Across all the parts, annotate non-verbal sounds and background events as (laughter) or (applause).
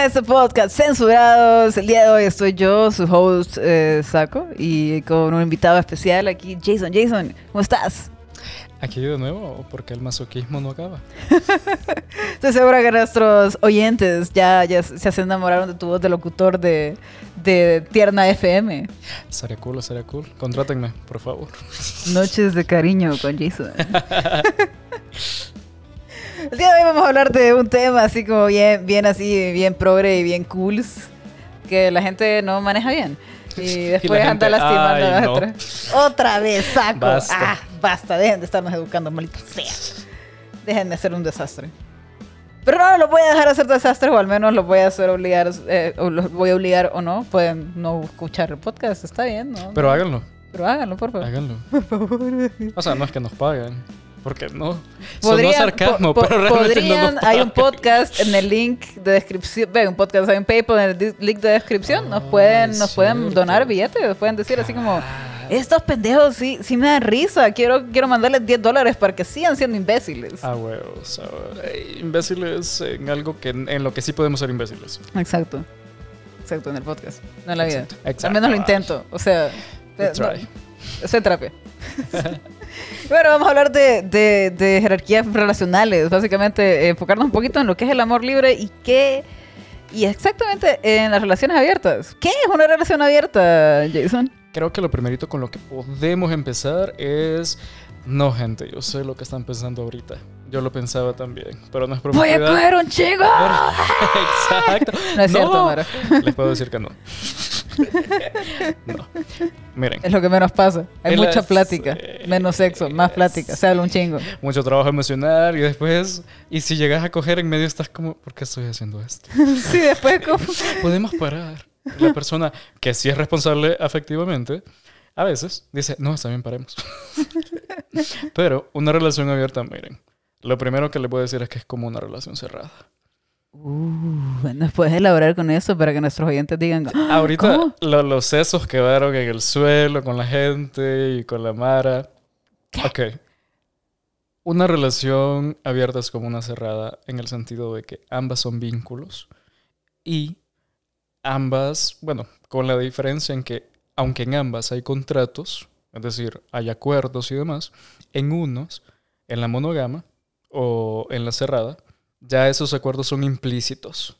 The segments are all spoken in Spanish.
a este podcast Censurados. El día de hoy estoy yo, su host eh, Saco, y con un invitado especial aquí, Jason. Jason, ¿cómo estás? Aquí de nuevo, porque el masoquismo no acaba. (laughs) Estoy segura que nuestros oyentes ya, ya se enamoraron de tu voz de locutor de, de Tierna FM. Sería cool, sería cool. Contrátenme, por favor. Noches de cariño con Jason. (laughs) El día de hoy vamos a hablar de un tema así como bien, bien así, bien progre y bien cool, que la gente no maneja bien. Y (laughs) después anda lastimando a la otra. Otra vez, saco. Basta. Ah, basta, dejen de estarnos educando, maldita sea. Dejen de hacer un desastre. Pero no, lo voy a dejar hacer desastre, o al menos lo voy a hacer obligar, eh, o los voy a obligar o no. Pueden no escuchar el podcast, está bien, ¿no? Pero háganlo. Pero háganlo, por favor. Háganlo. (laughs) Por favor. O sea, no es que nos paguen. Porque no. Sonó sarcasmo, pero realmente no Hay un podcast en el link de descripción. Ve, un podcast, hay un PayPal en el link de descripción. Nos pueden, nos pueden donar billetes. Nos pueden decir así como. Estos pendejos sí, sí me dan risa. Quiero, quiero mandarles 10 dólares para que sigan siendo imbéciles. Ah, bueno. imbéciles en algo que en lo que sí podemos ser imbéciles. Exacto. Exacto, en el podcast. No en la vida. Exacto. Al menos lo intento. O sea. No, terapia. (laughs) Bueno, vamos a hablar de, de, jerarquías relacionales, básicamente enfocarnos un poquito en lo que es el amor libre y qué... Y exactamente en las relaciones abiertas. ¿Qué es una relación abierta, Jason? Creo que lo primerito con lo que podemos empezar es... No, gente, yo sé lo que están pensando ahorita. Yo lo pensaba también, pero no es Voy a coger un chingo. (laughs) Exacto. No es cierto, Mara. Les puedo decir que no. (laughs) no. Miren. Es lo que menos pasa. Hay mucha plática. menos sexo, más plática. Se habla un chingo. Mucho trabajo emocional y después. Y si llegas a coger en medio, estás como, ¿por qué estoy haciendo esto? (laughs) sí, después como. (laughs) Podemos parar. La persona que sí es responsable afectivamente, a veces dice, no, está bien, paremos. Pero una relación abierta, miren. Lo primero que le puedo decir es que es como una relación cerrada. Uh, (laughs) ¿Nos puedes elaborar con eso para que nuestros oyentes digan? Ah, Ahorita los sesos quedaron en el suelo con la gente y con la Mara. Ok. Una relación abierta es como una cerrada en el sentido de que ambas son vínculos y ambas, bueno, con la diferencia en que aunque en ambas hay contratos, es decir, hay acuerdos y demás, en unos, en la monogama o en la cerrada, ya esos acuerdos son implícitos.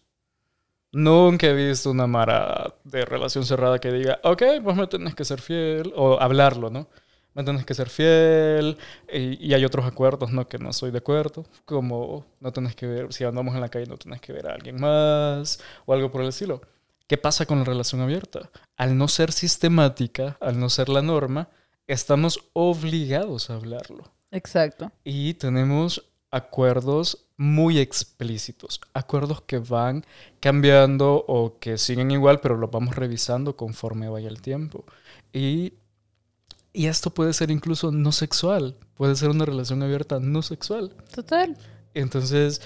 Nunca he visto una mara de relación cerrada que diga, ok, pues me tenés que ser fiel, o hablarlo, ¿no? Me tenés que ser fiel, y, hay otros acuerdos, ¿no? Que no soy de acuerdo, como no tenés que ver, si andamos en la calle no tenés que ver a alguien más, o algo por el estilo. ¿Qué pasa con la relación abierta? Al no ser sistemática, al no ser la norma, estamos obligados a hablarlo. Exacto. Y tenemos acuerdos muy explícitos, acuerdos que van cambiando o que siguen igual, pero los vamos revisando conforme vaya el tiempo. Y, y esto puede ser incluso no sexual, puede ser una relación abierta no sexual. Total. Entonces,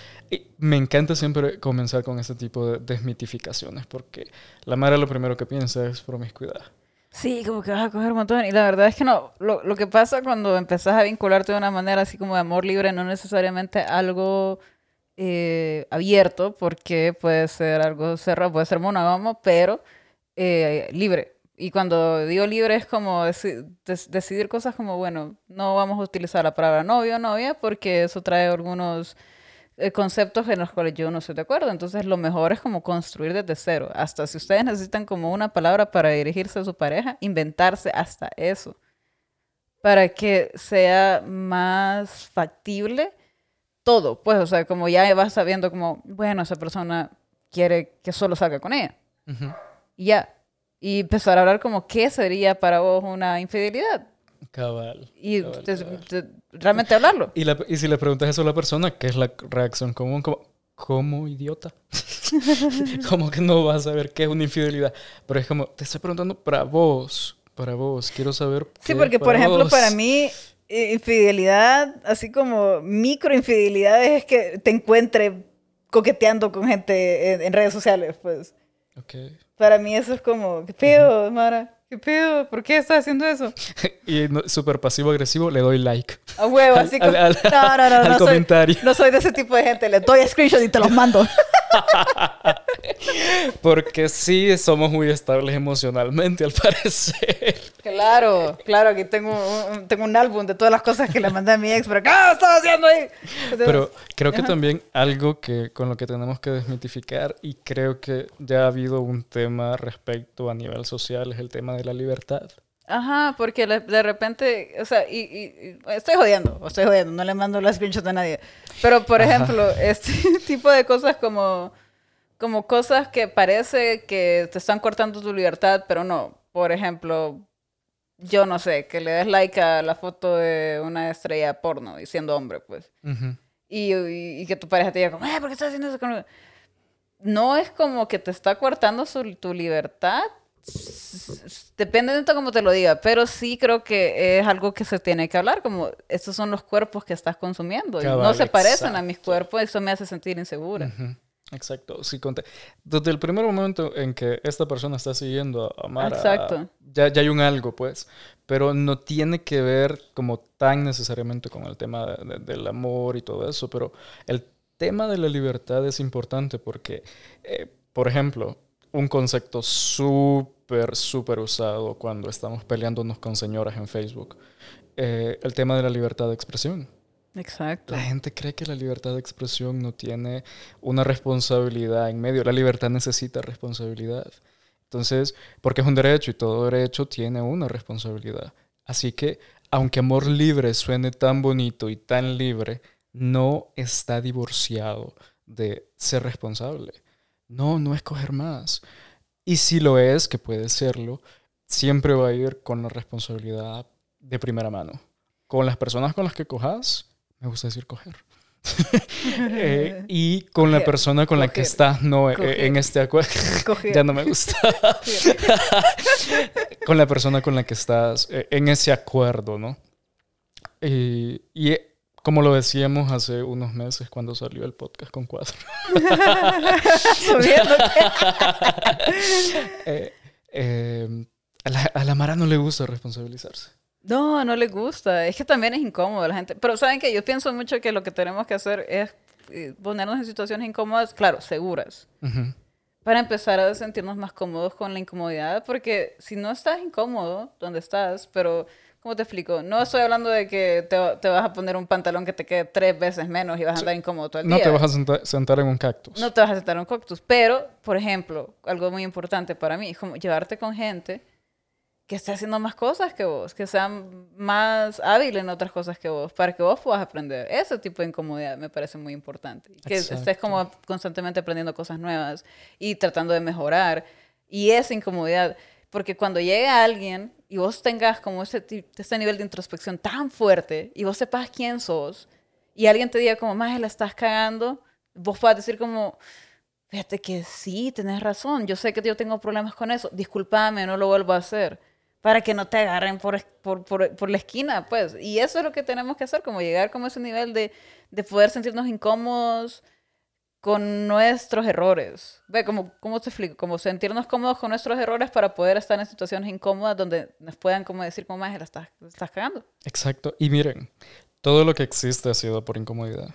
me encanta siempre comenzar con este tipo de desmitificaciones, porque la madre lo primero que piensa es promiscuidad. Sí, como que vas a coger un montón. Y la verdad es que no. Lo, lo, que pasa cuando empezás a vincularte de una manera así como de amor libre, no necesariamente algo eh, abierto, porque puede ser algo cerrado, puede ser monógamo, pero eh, libre. Y cuando digo libre es como decidir cosas como, bueno, no vamos a utilizar la palabra novio o novia porque eso trae algunos conceptos en los cuales yo no estoy de acuerdo. Entonces lo mejor es como construir desde cero. Hasta si ustedes necesitan como una palabra para dirigirse a su pareja, inventarse hasta eso. Para que sea más factible todo. Pues, o sea, como ya vas sabiendo como, bueno, esa persona quiere que solo salga con ella. Y ya. Y empezar a hablar como, ¿qué sería para vos una infidelidad? Cabal. Y realmente hablarlo. Y, y, si le preguntas eso a la persona, ¿qué es la reacción común? Como, ¿cómo idiota? (laughs) como que no vas a saber qué es una infidelidad. Pero es como, te estoy preguntando para vos, para vos, quiero saber. Sí, porque por ejemplo, para mí, infidelidad, así como micro infidelidades, es que te encuentre coqueteando con gente en, redes sociales, pues. Okay. Para mí eso es como, ¿qué pedo, Mara? ¿Qué pedo? ¿Por qué estás haciendo eso? (laughs) y no- súper pasivo-agresivo, le doy like. A huevo, así Al- como... al- no, no, no, (laughs) al no soy, comentario. no soy de ese tipo de gente. Le doy screenshot y te los mando. (laughs) Porque sí somos muy estables emocionalmente, al parecer. Claro, claro, aquí tengo un, tengo un álbum de todas las cosas que le mandé a mi ex, pero ¿qué estaba haciendo ahí? Entonces, Pero creo que Ajá. también algo que con lo que tenemos que desmitificar y creo que ya ha habido un tema respecto a nivel social es el tema de la libertad. Ajá, porque de repente, o sea, y, estoy jodiendo, o estoy jodiendo, no le mando la screenshot a nadie. Pero, por Ajá. ejemplo, (laughs) este tipo de cosas como, como cosas que parece que te están cortando tu libertad, pero no. Por ejemplo, yo no sé, que le des like a la foto de una estrella porno y siendo hombre, pues. Y, y- y que tu pareja te diga como, eh, ¿por qué estás haciendo eso? No es como que te está cortando su- tu libertad. Depende de cómo te lo diga, pero sí creo que es algo que se tiene que hablar, como estos son los cuerpos que estás consumiendo. y no Cabal, se parecen a mis cuerpos, eso me hace sentir insegura. Ujú. Exacto, sí, conté. Desde el primer momento en que esta persona está siguiendo a Mara, Exacto. ya, ya hay un algo, pues, pero no tiene que ver como tan necesariamente con el tema de- de- del amor y todo eso, pero el tema de la libertad es importante porque, eh, por ejemplo, un concepto súper, súper usado cuando estamos peleándonos con señoras en Facebook, eh, el tema de la libertad de expresión. Exacto. La gente cree que la libertad de expresión no tiene una responsabilidad en medio. La libertad necesita responsabilidad. Entonces, porque es un derecho y todo derecho tiene una responsabilidad. Así que, aunque amor libre suene tan bonito y tan libre, no está divorciado de ser responsable. No, no escoger más. Y si lo es, que puede serlo, siempre va a ir con la responsabilidad de primera mano. Con las personas con las que cojas, me gusta decir coger. (laughs) Eh, y con la persona con la que estás, no, eh, coger. en este acuerdo. (laughs) Ya no me gusta. (laughs) con la persona con la que estás eh, en ese acuerdo, ¿no? Y, y, eh, como lo decíamos hace unos meses cuando salió el podcast con cuatro. (laughs) (laughs) Eh, eh, a, la, a la Mara no le gusta responsabilizarse. No, no le gusta. Es que también es incómodo la gente. Pero saben que yo pienso mucho que lo que tenemos que hacer es eh, ponernos en situaciones incómodas, claro, seguras. Ujú. Para empezar a sentirnos más cómodos con la incomodidad, porque si no estás incómodo donde estás, pero, ¿cómo te explico? No estoy hablando de que te, te vas a poner un pantalón que te quede tres veces menos y vas a andar incómodo todo el No día. te vas a senta- sentar en un cactus. No te vas a sentar en un cactus. Pero, por ejemplo, algo muy importante para mí es como llevarte con gente que esté haciendo más cosas que vos, que sean más hábil en otras cosas que vos, para que vos puedas aprender. Ese tipo de incomodidad me parece muy importante. Que estés como constantemente aprendiendo cosas nuevas y tratando de mejorar. Y esa incomodidad, porque cuando llegue alguien y vos tengas como ese, ese nivel de introspección tan fuerte y vos sepas quién sos y alguien te diga como, más la estás cagando, vos puedas decir como, fíjate que sí, tenés razón, yo sé que yo tengo problemas con eso, discúlpame, no lo vuelvo a hacer, para que no te agarren por, por, por, la esquina, pues. Y eso es lo que tenemos que hacer, como llegar como ese nivel de, de poder sentirnos incómodos con nuestros errores. Ve, como, ¿cómo te explico? Como sentirnos cómodos con nuestros errores para poder estar en situaciones incómodas donde nos puedan como decir, como más, la estás, estás cagando. Exacto. Y miren, todo lo que existe ha sido por incomodidad.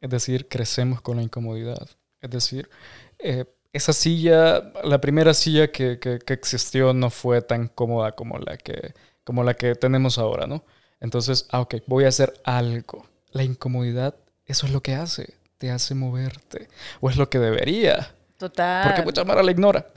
Es decir, crecemos con la incomodidad. Es decir, eh, esa silla, la primera silla que, que- que existió no fue tan cómoda como la que, como la que tenemos ahora, ¿no? Entonces, ah, ok, voy a hacer algo. La incomodidad, eso es lo que hace. Te hace moverte. O es lo que debería. Total. Porque mucha Mara la ignora. (laughs)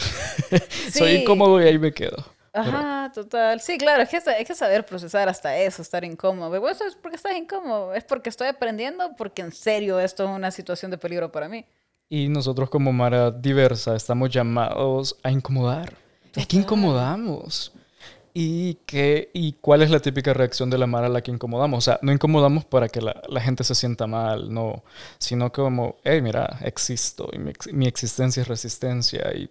Soy Sí. incómodo y ahí me quedo. Pero- Ajá, total. Sí, claro, es que hay que saber procesar hasta eso, estar incómodo. Pero eso es porque estás incómodo, es porque estoy aprendiendo, porque en serio esto es una situación de peligro para mí. Y nosotros como Mara diversa estamos llamados a incomodar. Es que Total. incomodamos. ¿Y, qué, ¿Y cuál es la típica reacción de la Mara a la que incomodamos? O sea, no incomodamos para que la, la gente se sienta mal, no. Sino como, hey, mira, existo y mi, mi existencia es resistencia y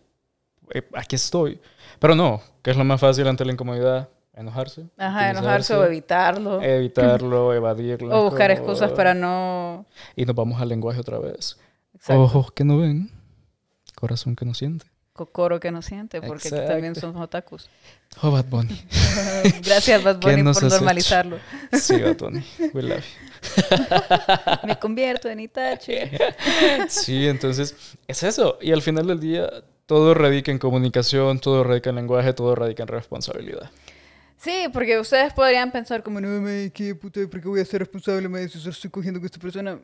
eh, aquí estoy. Pero no, ¿qué es lo más fácil ante la incomodidad? Enojarse. Ajá, enojarse o evitarlo. Evitarlo, (laughs) evadirlo. o buscar como- excusas para no... Y nos vamos al lenguaje otra vez. Exacto. Ojos que no ven, corazón que no siente. Kokoro que no siente, porque aquí también somos otakus. Oh, Bad Bunny. (laughs) Gracias, Bad (laughs) ¿Qué Bunny, por hecho? normalizarlo. Sí, Bad Bunny. We love you. (laughs) Me convierto en Itachi. Sí, entonces es eso. Y al final del día, todo radica en comunicación, todo radica en lenguaje, todo radica en responsabilidad. Sí, porque ustedes podrían pensar como, no, me, qué puta, ¿por qué voy a ser responsable, me si estoy cogiendo con esta persona?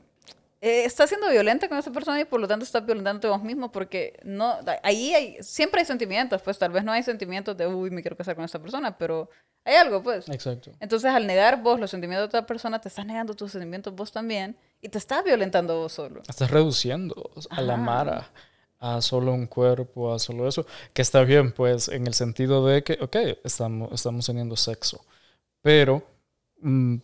Eh, estás siendo violenta con esa persona y por lo tanto estás violentando a vos mismo porque no, ahí hay, siempre hay sentimientos, pues tal vez no hay sentimientos de, uy, me quiero casar con esta persona, pero hay algo, pues. Exacto. Entonces, al negar vos los sentimientos de otra persona, te estás negando tus sentimientos vos también y te estás violentando vos solo. Estás reduciendo a la Ajá. Mara a solo un cuerpo, a solo eso. Que está bien, pues, en el sentido de que, ok, estamos, estamos teniendo sexo. Pero mm,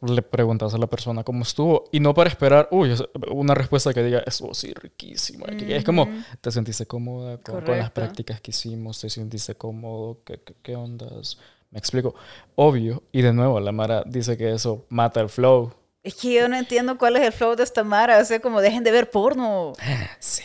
le preguntas a la persona cómo estuvo. Y no para esperar, uy, una respuesta que diga, estuvo sí, riquísimo. que Es como. ¿te sentiste cómoda con, con las prácticas que hicimos? ¿Te sentiste cómodo? ¿Qué, qué, qué ondas? Me explico. Obvio. Y de nuevo, la Mara dice que eso mata el flow. Es que yo no entiendo cuál es el flow de esta Mara. O sea, como dejen de ver porno. (laughs) Sí.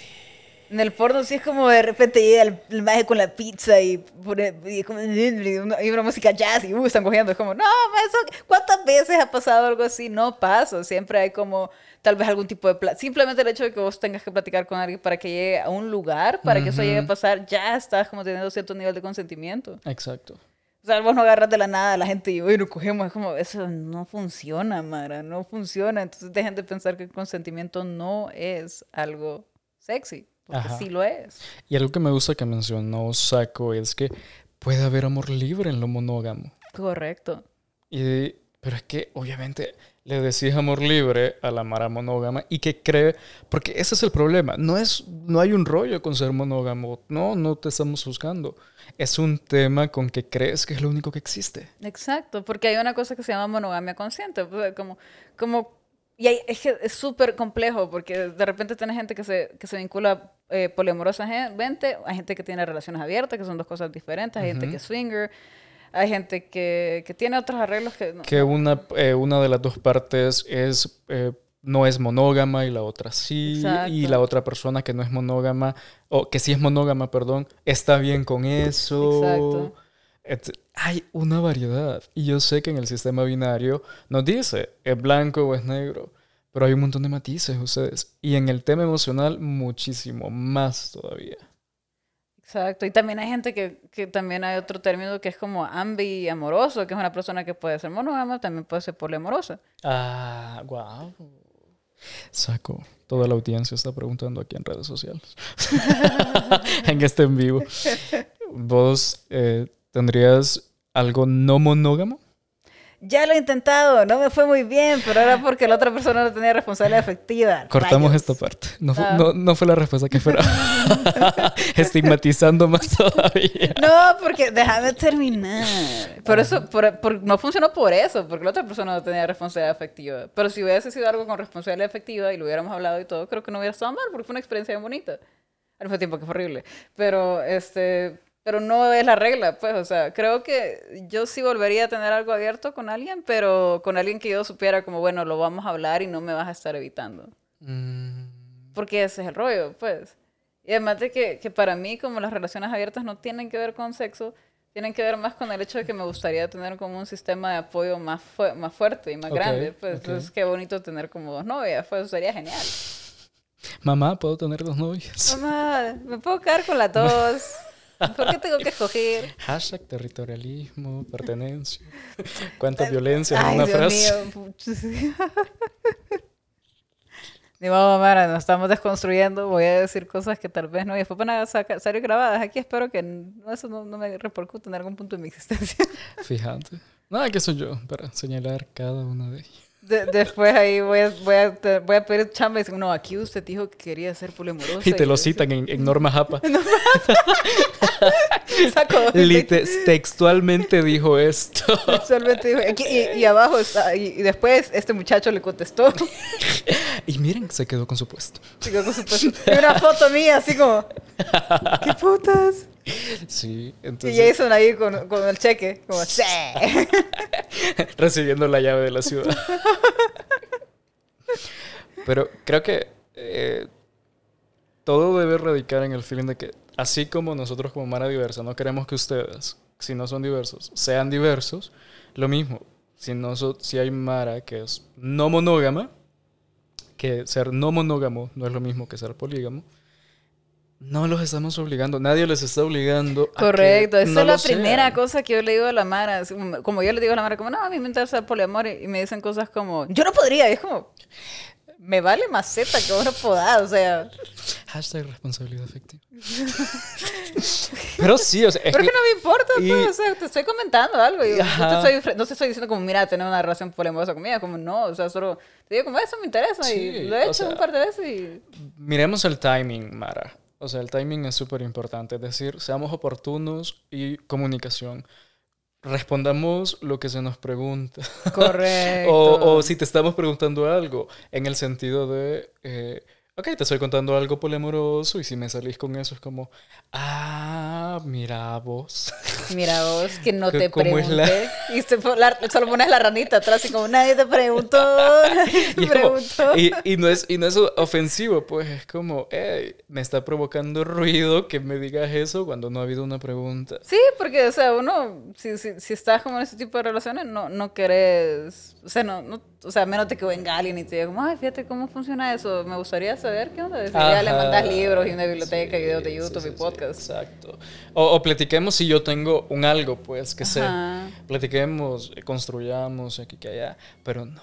En el porno sí es como de repente llega el, el maje con la pizza y pone y como, y una, y una música jazz y uh, están cogiendo. Es como, no, eso, ¿cuántas veces ha pasado algo así? No pasa. Siempre hay como tal vez algún tipo de... Simplemente el hecho de que vos tengas que platicar con alguien para que llegue a un lugar, para que eso llegue a pasar, ya estás como teniendo cierto nivel de consentimiento. Exacto. O sea, vos no agarras de la nada a la gente y, oye, nos cogemos. Es como, eso no funciona, Mara, no funciona. Entonces dejen de pensar que el consentimiento no es algo sexy, porque Ajá. sí lo es. Y algo que me gusta que mencionó Saco es que puede haber amor libre en lo monógamo. Correcto. Y, pero es que obviamente le decís amor libre a la Mara monógama y que cree, porque ese es el problema, no, es, no hay un rollo con ser monógamo, no, no te estamos juzgando, es un tema con que crees que es lo único que existe. Exacto, porque hay una cosa que se llama monogamia consciente. como, como, y hay- es que es súper complejo, porque de repente tienes gente que se, que se vincula eh, poliamorosamente, hay gente que tiene relaciones abiertas, que son dos cosas diferentes, hay gente que es swinger, hay gente que, que tiene otros arreglos que... no- Que una, eh, una de las dos partes es, eh, no es monógama y la otra sí, y la otra persona que no es monógama, o que sí es monógama, perdón, está bien con eso. Exacto. Hay una variedad. Y yo sé que en el sistema binario nos dice, es blanco o es negro, pero hay un montón de matices ustedes. Y en el tema emocional, muchísimo más todavía. Exacto, y también hay gente que, que también hay otro término que es como ambi-amoroso, que es una persona que puede ser monógama, también puede ser poliamorosa. Ah, wow. Saco. Toda la audiencia está preguntando aquí en redes sociales. (laughs) (laughs) en este en vivo. ¿Vos eh, tendrías algo no monógamo? Ya lo he intentado, no me fue muy bien, pero era porque la otra persona no tenía responsabilidad afectiva. Cortamos Rayos. esta parte. No, Ah. no, no fue la respuesta que esperaba. (laughs) Estigmatizando más todavía. No, porque déjame terminar. Por eso, por- por- no funcionó por eso, porque la otra persona no tenía responsabilidad afectiva. Pero si hubiese sido algo con responsabilidad afectiva y lo hubiéramos hablado y todo, creo que no hubiera estado mal, porque fue una experiencia bien bonita. Al mismo tiempo que fue horrible. Pero, este, pero no es la regla, pues, o sea, creo que yo sí volvería a tener algo abierto con alguien, pero con alguien que yo supiera como, bueno, lo vamos a hablar y no me vas a estar evitando. Mm, Porque ese es el rollo, pues. Y además de que, que para mí, como las relaciones abiertas no tienen que ver con sexo, tienen que ver más con el hecho de que me gustaría tener como un sistema de apoyo más, fu- más fuerte y más grande. Pues entonces qué bonito tener como dos novias, pues sería genial. Mamá, ¿puedo tener dos novias? Mamá, me puedo quedar con las (laughs) dos. (laughs) ¿Por qué tengo que escoger? Hashtag territorialismo, pertenencia. (laughs) ¿Cuánta violencia en Ay, una Dios frase? mío. (laughs) Ni modo, Mara, nos estamos desconstruyendo. Voy a decir cosas que tal vez no. Y después van a salir grabadas. Aquí espero que no- eso no, no me repercute en algún punto de mi existencia. Fíjate. Nada, que soy yo para señalar cada una de ellas. De- después ahí voy a, voy, a, te- voy a pedir chamba y no, aquí usted dijo que quería ser poliamorosa. Y te lo citan en, en Norma Japa. (laughs) (laughs) Saco. Lite- textualmente dijo esto. (laughs) Solamente dijo, aquí- y, y abajo está, y, y después este muchacho le contestó. Y miren, se quedó con su puesto. Digo, con su puesto. Y una foto mía, así como, ¿qué putas? Sí, Y entonces Jason ahí con, con el cheque, como, sí. (laughs) recibiendo la llave de la ciudad. (laughs) Pero creo que eh, todo debe radicar en el feeling de que, así como nosotros como Mara Diversa no queremos que ustedes, si no son diversos, sean diversos, lo mismo. Si, no so- si hay Mara que es no monógama, que ser no monógamo no es lo mismo que ser polígamo, no los estamos obligando, nadie les está obligando. Correcto, esa no es la primera sean. cosa que yo le digo a la Mara. como, yo le digo a la Mara, como, no, a mí me interesa el poliamor. Y me dicen cosas como, yo no podría. Y es como, me vale maceta que vos no podás. O sea, Hashtag responsabilidad afectiva. Pero sí, o sea, es pero que- que no me importa, y- pues, o sea, te estoy comentando algo. y no, te estoy, no te estoy diciendo como, mira, tener una relación poliamorosa conmigo. Como, no, o sea, solo te digo como, eso me interesa. Sí, y lo he hecho sea- un par de veces y... Miremos el timing, Mara. O sea, el timing es súper importante. Es decir, seamos oportunos y comunicación. Respondamos lo que se nos pregunta. (laughs) Correcto. o, o si te estamos preguntando algo, en el sentido de, eh, ok, te estoy contando algo poliamoroso y si me salís con eso es como, ah, mira vos. (laughs) Mira vos, que no ¿Qué- te pregunté. la- Y pon- la- solo pones la ranita atrás y como nadie te preguntó. Te (laughs) (laughs) Y, es como- preguntó. y- y no es, y no es ofensivo, pues es como, hey, me está provocando ruido que me digas eso cuando no ha habido una pregunta. Sí, porque, o sea, uno, si, si, si estás como en ese tipo de relaciones, no, no querés, o sea, no, no, o sea, menos de que venga alguien y te diga como, ay, fíjate cómo funciona eso, me gustaría saber qué onda. Si ya le mandas libros y una biblioteca, y videos de Sí, YouTube sí, y sí, podcast. exacto. O, o platiquemos si yo tengo un algo, pues, que sé. Platiquemos, eh, construyamos aquí que allá, pero no.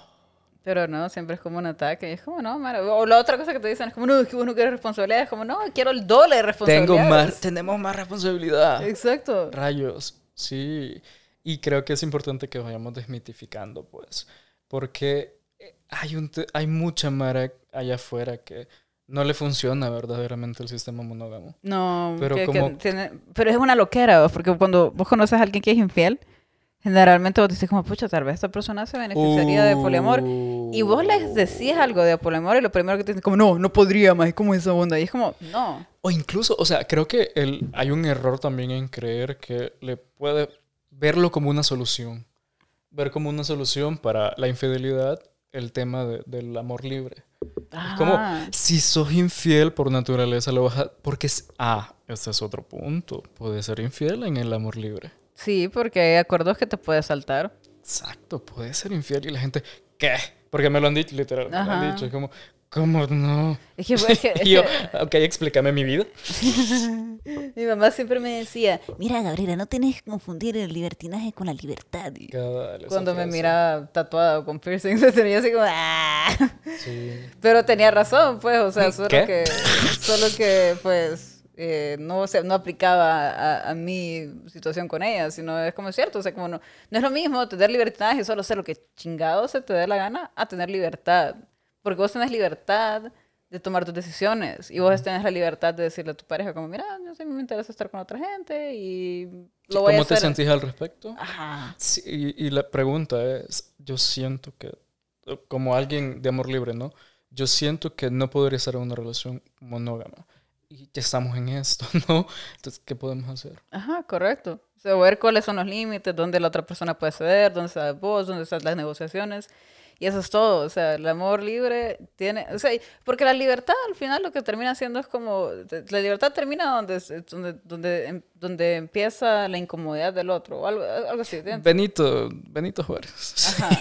Pero no, siempre es como un ataque. Y es como, no, Mara. O la otra cosa que te dicen es como, no, es que vos no quieres responsabilidad. Es como, no, quiero el doble de responsabilidad. Tengo más, tenemos más responsabilidad. Exacto. Rayos, sí. Y creo que es importante que vayamos desmitificando, pues, porque eh, hay, un hay mucha mara allá afuera que no le funciona verdaderamente el sistema monógamo. No, Pero que- que como- tiene- pero es una loquera, vos, porque cuando vos conoces a alguien que es infiel, generalmente vos dices como, pucha, tal vez esta persona se beneficiaría de poliamor. Y vos les decís algo de poliamor y lo primero que te dicen como, no, no podría más, ¿cómo es esa onda? Y es como, no. O incluso, o sea, creo que el, hay un error también en creer que le puede verlo como una solución. Ver como una solución para la infidelidad el tema de- del amor libre. Es como, Ajá. si sos infiel por naturaleza, lo vas a... Porque, es, ah, este es otro punto. Puedes ser infiel en el amor libre. Sí, porque hay acuerdos que te puedes saltar. Exacto, puedes ser infiel y la gente, ¿qué? Porque me lo han dicho, literal, me lo han Ajá. dicho. Es como, ¿cómo no? Es que, es que- es (laughs) y yo, que ok, explícame mi vida. (laughs) (laughs) mi mamá siempre me decía, mira, Gabriela, no tenés que confundir el libertinaje con la libertad. Cabal, cuando me miraba tatuado con piercing, (laughs) se tenía así como, ¡ah! Sí. Pero tenía razón, pues, o sea, solo ¿Qué? que, solo que, pues, eh, no, se, no aplicaba a, a mi situación con ella, sino es como cierto, o sea, como no, no es lo mismo tener libertad y solo hacer lo que chingado se te dé la gana a tener libertad, porque vos tenés libertad de tomar tus decisiones y vos tenés la libertad de decirle a tu pareja como, mira, yo sí me interesa estar con otra gente y lo voy a ¿Cómo te hacer. sentís al respecto? Ajá. Sí, y, y la pregunta es, yo siento que, como alguien de amor libre, ¿no? Yo siento que no podría en una relación monógama. Y ya estamos en esto, (laughs) ¿no? Entonces, ¿qué podemos hacer? Ajá, correcto. O sea, ver cuáles son los límites, dónde la otra persona puede ceder, dónde estás vos, dónde están las negociaciones. Y eso es todo. O sea, el amor libre tiene... O sea, porque la libertad al final lo que termina siendo es como... La libertad termina donde, donde, donde, em- donde empieza la incomodidad del otro o algo, algo así. Benito, Benito Juárez. (laughs) Ajá.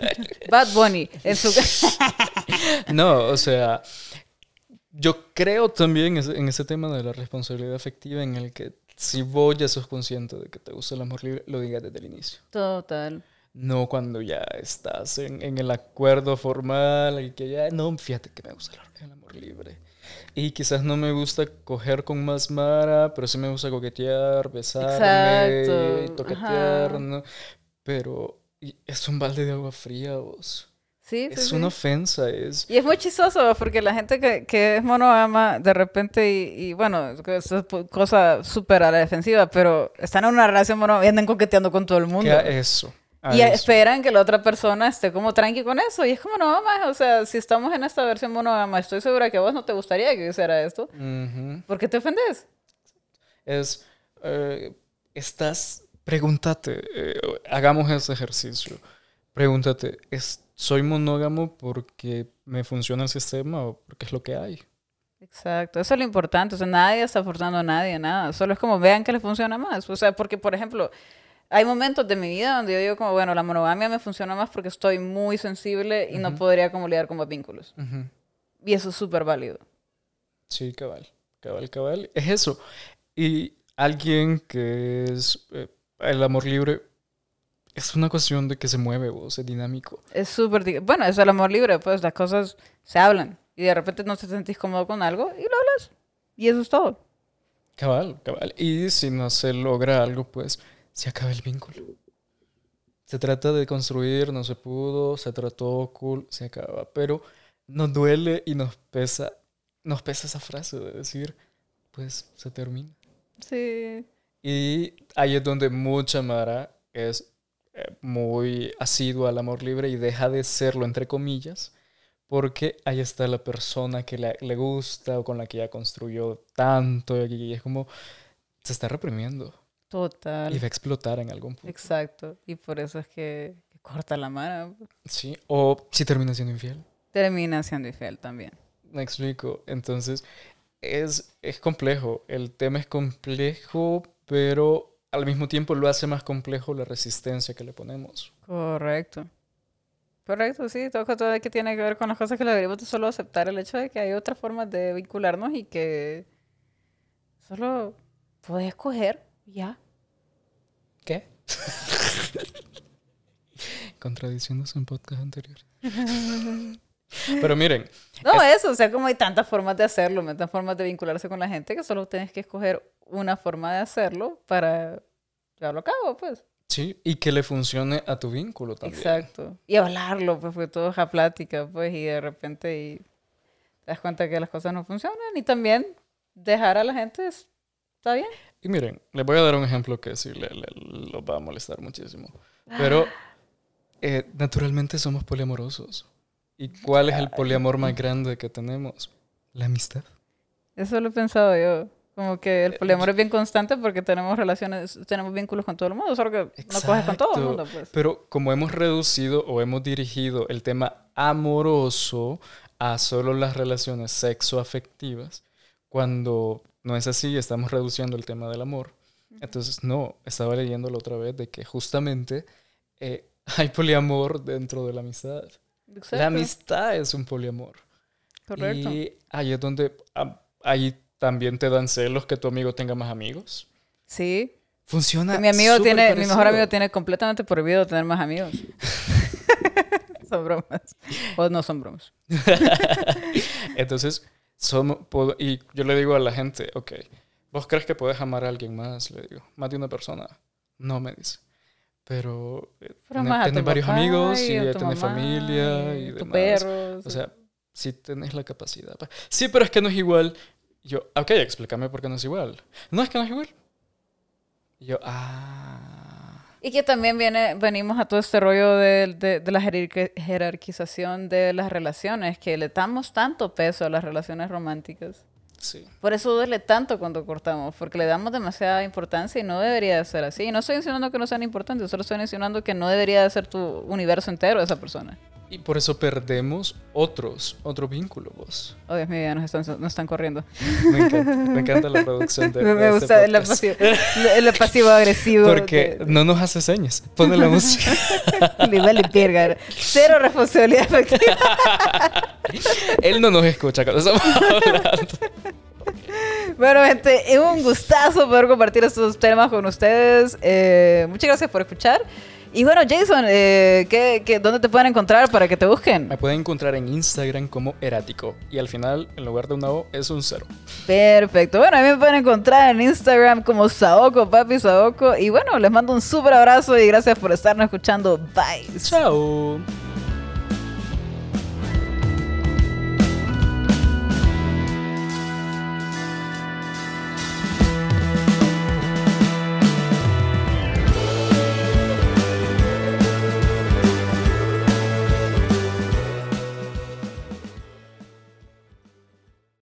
(laughs) Bad Bunny en su... (laughs) no, o sea, yo creo también en ese tema de la responsabilidad afectiva en el que si vos ya sos consciente de que te gusta el amor libre, lo digas desde el inicio. Total. No cuando ya estás en, en el acuerdo formal y que ya, no, fíjate que me gusta el, el amor libre. Y quizás no me gusta coger con más Mara, pero sí me gusta coquetear, besarme, Exacto, toquetear. ¿no? Pero es un balde de agua fría, vos. Sí, sí, Es sí. una ofensa, es... Y es muy chistoso porque la gente que, que es monógama de repente y, y bueno, es cosa súper a la defensiva, pero están en una relación monógama y andan coqueteando con todo el mundo. que a eso. A Y eso. esperan que la otra persona esté como tranqui con eso. Y es como, no, más, o sea, si estamos en esta versión monógama, estoy segura que a vos no te gustaría que yo hiciera esto. Ujú. ¿Por qué te ofendes? es, eh, estás, pregúntate, eh, hagamos ese ejercicio. Pregúntate, ¿es, ¿soy monógamo porque me funciona el sistema o porque es lo que hay? Exacto, eso es lo importante. O sea, nadie está forzando a nadie, nada. Solo es como vean que les funciona más. O sea, porque, por ejemplo, hay momentos de mi vida donde yo digo como, bueno, la monogamia me funciona más porque estoy muy sensible y no podría como lidiar con más vínculos. Y eso es súper válido. Sí, cabal, cabal, cabal. Es eso. Y alguien que es eh, el amor libre es una cuestión de que se mueve, vos, es dinámico. Es súper... Bueno, es el amor libre, pues las cosas se hablan. Y de repente no te sentís cómodo con algo y lo hablas. Y eso es todo. Cabal, cabal. Y si no se logra algo, pues se acaba el vínculo. Se trata de construir, no se pudo, se trató, cool, se acaba. Pero nos duele y nos pesa, nos pesa esa frase de decir, pues se termina. Sí. Y ahí es donde mucha Mara es eh, muy asidua al amor libre y deja de serlo, entre comillas, porque ahí está la persona que le, le gusta o con la que ya construyó tanto y es como se está reprimiendo Total. y va a explotar en algún punto. Exacto. Y por eso es que, que corta la mano. Sí, o si termina siendo infiel. Termina siendo infiel también. Me explico. Entonces, es, es complejo. El tema es complejo, pero al mismo tiempo lo hace más complejo la resistencia que le ponemos. Correcto. Correcto, sí, todo, todo que tiene que ver con las cosas que le deberíamos de solo aceptar el hecho de que hay otras formas de vincularnos y que solo puedes escoger ya. ¿Qué? (laughs) Contradiciéndose en podcast anteriores. (laughs) Pero miren, No, eso, o sea, como hay tantas formas de hacerlo, tantas formas de vincularse con la gente que solo tienes que escoger una forma de hacerlo para llevarlo a cabo, pues. sí, y que le funcione a tu vínculo también. Exacto. Y hablarlo, pues, porque todo es a plática, pues, y de repente y te das cuenta que las cosas no funcionan y también dejar a la gente está bien. Y miren, les voy a dar un ejemplo que sí le, le- los va a molestar muchísimo. Pero eh, naturalmente somos poliamorosos. ¿Y cuál es el poliamor más grande que tenemos? La amistad. Eso lo he pensado yo. Como que el poliamor es bien constante porque tenemos relaciones, tenemos vínculos con todo el mundo, solo que no coges con todo el Exacto. mundo, pues. Pero como hemos reducido o hemos dirigido el tema amoroso a solo las relaciones sexoafectivas, cuando no es así, estamos reduciendo el tema del amor. Entonces, no, estaba leyendo la otra vez de que justamente eh, (laughs) hay poliamor dentro de la amistad. Exacto. La amistad es un poliamor. Correcto. Y ahí es donde ah, ahí también te dan celos que tu amigo tenga más amigos. Sí. Funciona. mi amigo tiene, mi mejor amigo tiene completamente prohibido tener más amigos. (laughs) (laughs) son bromas. O no son bromas. Entonces, somos, y yo le digo a la gente, ok, ¿vos crees que puedes amar a alguien más? Le digo, más de una persona. No me dice. Pero, eh, Pero tener varios papá amigos y y, eh, mamá familia y tu demás. perro. O sea, si tenés la capacidad. pa- Sí, pero es que no es igual. Y Yo, ok, explícame por qué no es igual. No es que no es igual. Y yo, ah. Y que también viene, venimos a todo este rollo de, de- de la jerarqui- jerarquización de las relaciones, que le damos tanto peso a las relaciones románticas. Sí. Por eso duele tanto cuando cortamos, porque le damos demasiada importancia y no debería de ser así. Y no estoy insinuando que no sean importantes, solo estoy insinuando que no debería de ser tu universo entero esa persona. Y por eso perdemos otros, otro vínculo, vos. Oh, Dios mío, ya nos están, nos están corriendo. Me encanta, me encanta la (laughs) producción de, me me este gusta pasivo, el pasivo agresivo. Porque de- no nos hace señas. Pone la música. (laughs) Le vale verga. Cero responsabilidad efectiva. (laughs) Él no nos escucha cuando estamos hablando. Bueno, gente, es un gustazo poder compartir estos temas con ustedes. Eh, muchas gracias por escuchar. Y bueno, Jason, eh, ¿qué, qué, dónde te pueden encontrar para que te busquen? Me pueden encontrar en Instagram como erático. Y al final, en lugar de una O, es un cero. Perfecto. Bueno, a mí me pueden encontrar en Instagram como Saoko, papi Saoko. Y bueno, les mando un súper abrazo y gracias por estarnos escuchando. Bye. Chao.